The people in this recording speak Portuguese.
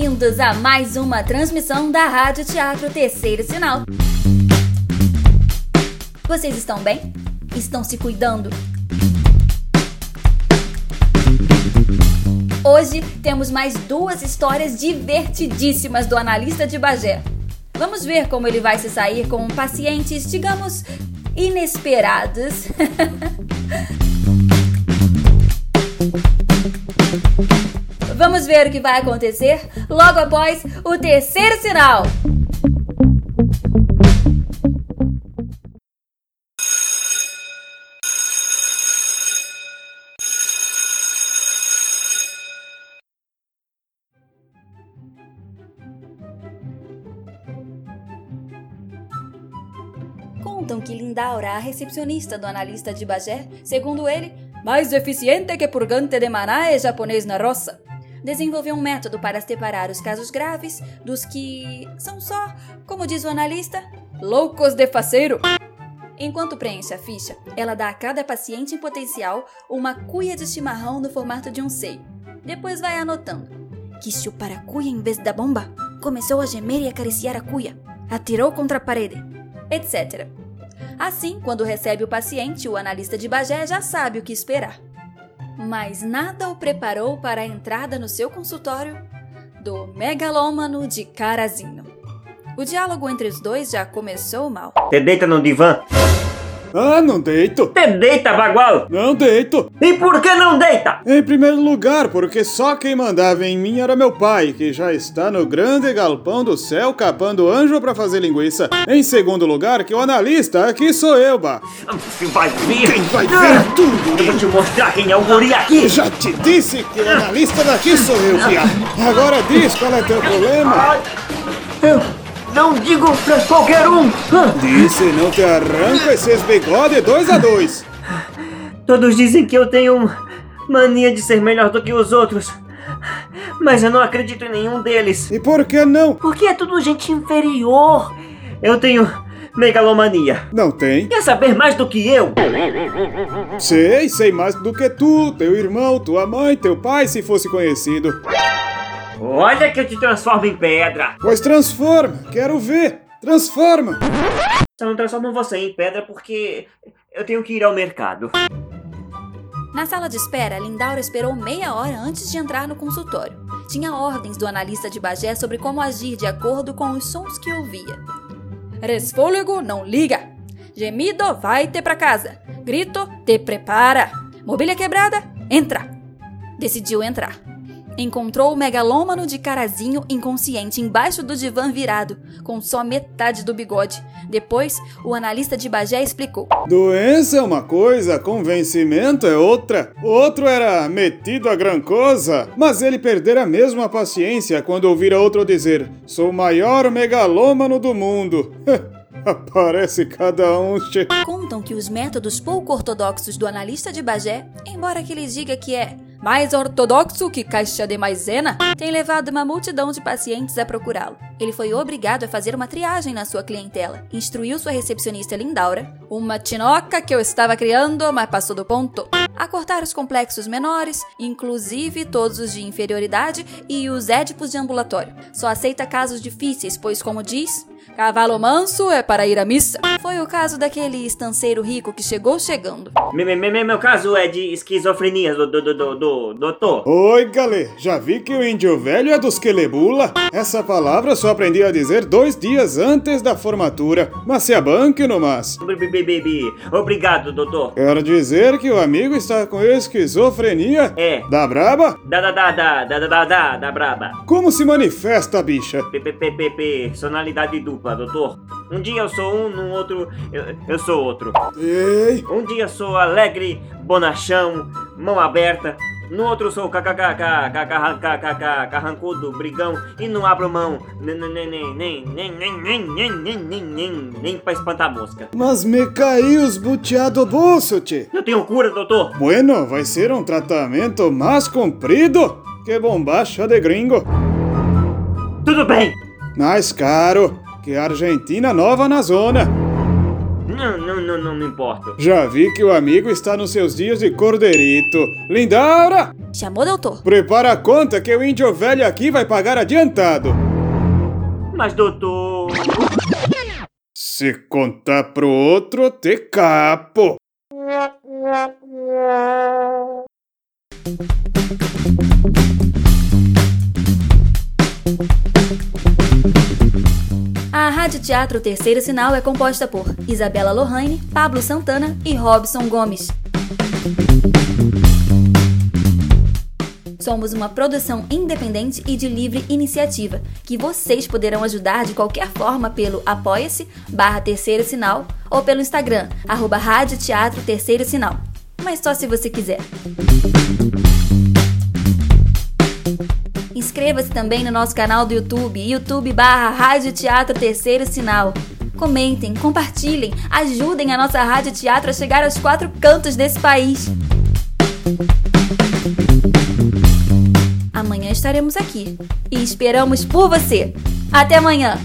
Bem-vindos a mais uma transmissão da Rádio Teatro Terceiro Sinal. Vocês estão bem? Estão se cuidando? Hoje temos mais duas histórias divertidíssimas do analista de Bagé. Vamos ver como ele vai se sair com pacientes, digamos, inesperados. Vamos ver o que vai acontecer logo após o terceiro sinal. Contam que Lindaura, a recepcionista do analista de Bagé, segundo ele, mais eficiente que purgante de maná é japonês na roça desenvolveu um método para separar os casos graves dos que são só, como diz o analista, loucos de faceiro. Enquanto preenche a ficha, ela dá a cada paciente em potencial uma cuia de chimarrão no formato de um seio. Depois vai anotando. Quis chupar a cuia em vez da bomba. Começou a gemer e acariciar a cuia. Atirou contra a parede. Etc. Assim, quando recebe o paciente, o analista de Bagé já sabe o que esperar mas nada o preparou para a entrada no seu consultório do megalômano de Carazinho. O diálogo entre os dois já começou mal. Te deita no divã. Ah, não deito. Te deita, bagual. Não deito. E por que não deita? Em primeiro lugar, porque só quem mandava em mim era meu pai, que já está no grande galpão do céu capando anjo para fazer linguiça. Em segundo lugar, que o analista aqui sou eu, bah. Você vai ver. Quem vai ver tudo? Eu vou te mostrar quem é o guri aqui. Já te disse que o analista daqui sou eu, fia. Agora diz qual é teu problema. Eu não digo pra qualquer um. Disse, não te arranca esses bigodes dois a dois. Todos dizem que eu tenho mania de ser melhor do que os outros. Mas eu não acredito em nenhum deles. E por que não? Porque é tudo gente inferior. Eu tenho megalomania. Não tem. Quer saber mais do que eu? Sei, sei mais do que tu, teu irmão, tua mãe, teu pai, se fosse conhecido. Olha que eu te transformo em pedra. Pois transforma, quero ver. Transforma. Só não transformo você em pedra porque eu tenho que ir ao mercado. Na sala de espera, Lindaura esperou meia hora antes de entrar no consultório. Tinha ordens do analista de Bagé sobre como agir de acordo com os sons que ouvia. Resfôlego, não liga. Gemido, vai te pra casa. Grito, te prepara. Mobília quebrada, entra. Decidiu entrar. Encontrou o megalômano de carazinho inconsciente embaixo do divã virado, com só metade do bigode. Depois, o analista de Bagé explicou. Doença é uma coisa, convencimento é outra. O outro era metido a gran coisa, mas ele perdera mesmo a paciência quando ouvira outro dizer: Sou o maior megalômano do mundo. Aparece cada um. Contam que os métodos pouco ortodoxos do analista de Bagé, embora que ele diga que é mais ortodoxo que caixa de maisena, tem levado uma multidão de pacientes a procurá-lo. Ele foi obrigado a fazer uma triagem na sua clientela. Instruiu sua recepcionista Lindaura, uma tinoca que eu estava criando, mas passou do ponto, a cortar os complexos menores, inclusive todos os de inferioridade e os édipos de ambulatório. Só aceita casos difíceis, pois, como diz, Cavalo manso é para ir à missa. Foi o caso daquele estanceiro rico que chegou chegando. Me- me- me- meu caso é de esquizofrenia do, do, do, do, do doutor. Oi, galê, já vi que o índio velho é dos quelebula? Essa palavra só aprendi a dizer dois dias antes da formatura. Mas se abanque no mas. BBB. Obrigado, doutor. É Quero dizer que o amigo está com esquizofrenia. É. Da braba? Da da da da da da da da braba. Como se manifesta, bicha? P p p p p personalidade dupla, doutor. Um dia eu sou um, no outro eu, eu sou outro. Ei. Um dia eu sou alegre, bonachão, mão aberta. No outro sou kkkkkkkkk, carrancudo, brigão. E não abro mão nem nem nem nem nem nem nem nem nem nem nem pra espantar mosca. mas me caiu os buteados do bolso, tchê. Eu tenho cura, doutor. Bueno, vai ser um tratamento mais comprido que bombacha de gringo. Tudo bem. Mais caro que a Argentina nova na zona. Não, não, não, não me importo. Já vi que o amigo está nos seus dias de cordeirito. Lindaura, Chamou, doutor? prepara a conta que o índio velho aqui vai pagar adiantado. Mas, doutor. Se contar pro outro, te capo. Rádio Teatro Terceiro Sinal é composta por Isabela Lohane, Pablo Santana e Robson Gomes. Somos uma produção independente e de livre iniciativa, que vocês poderão ajudar de qualquer forma pelo apoia-se barra terceiro sinal ou pelo Instagram, arroba Rádio Teatro Terceiro Sinal. Mas só se você quiser. Inscreva-se também no nosso canal do YouTube, YouTube barra Rádio Teatro Terceiro Sinal. Comentem, compartilhem, ajudem a nossa Rádio Teatro a chegar aos quatro cantos desse país. Amanhã estaremos aqui e esperamos por você. Até amanhã!